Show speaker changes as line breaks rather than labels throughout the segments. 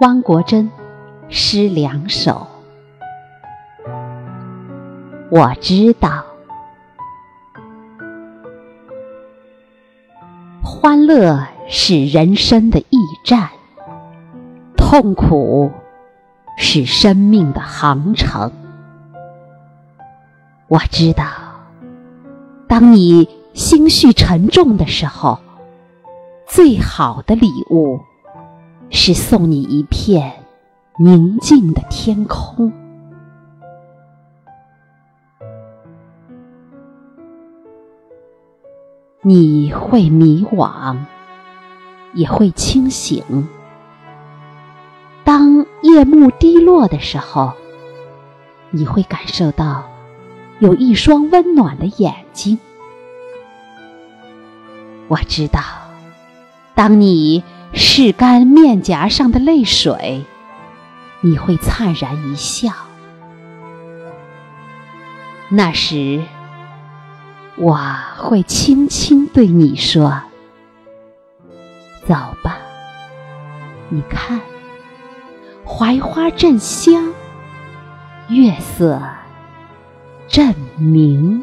汪国真诗两首。我知道，欢乐是人生的驿站，痛苦是生命的航程。我知道，当你心绪沉重的时候，最好的礼物。是送你一片宁静的天空。你会迷惘，也会清醒。当夜幕低落的时候，你会感受到有一双温暖的眼睛。我知道，当你。拭干面颊上的泪水，你会灿然一笑。那时，我会轻轻对你说：“走吧，你看，槐花正香，月色正明。”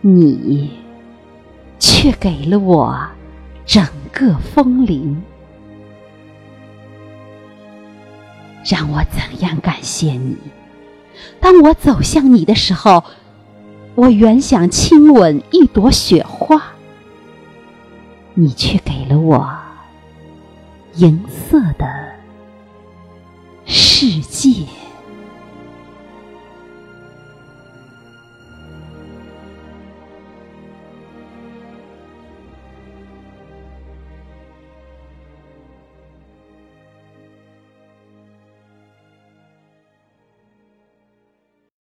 你却给了我整个风铃，让我怎样感谢你？当我走向你的时候，我原想亲吻一朵雪花，你却给了我银色的。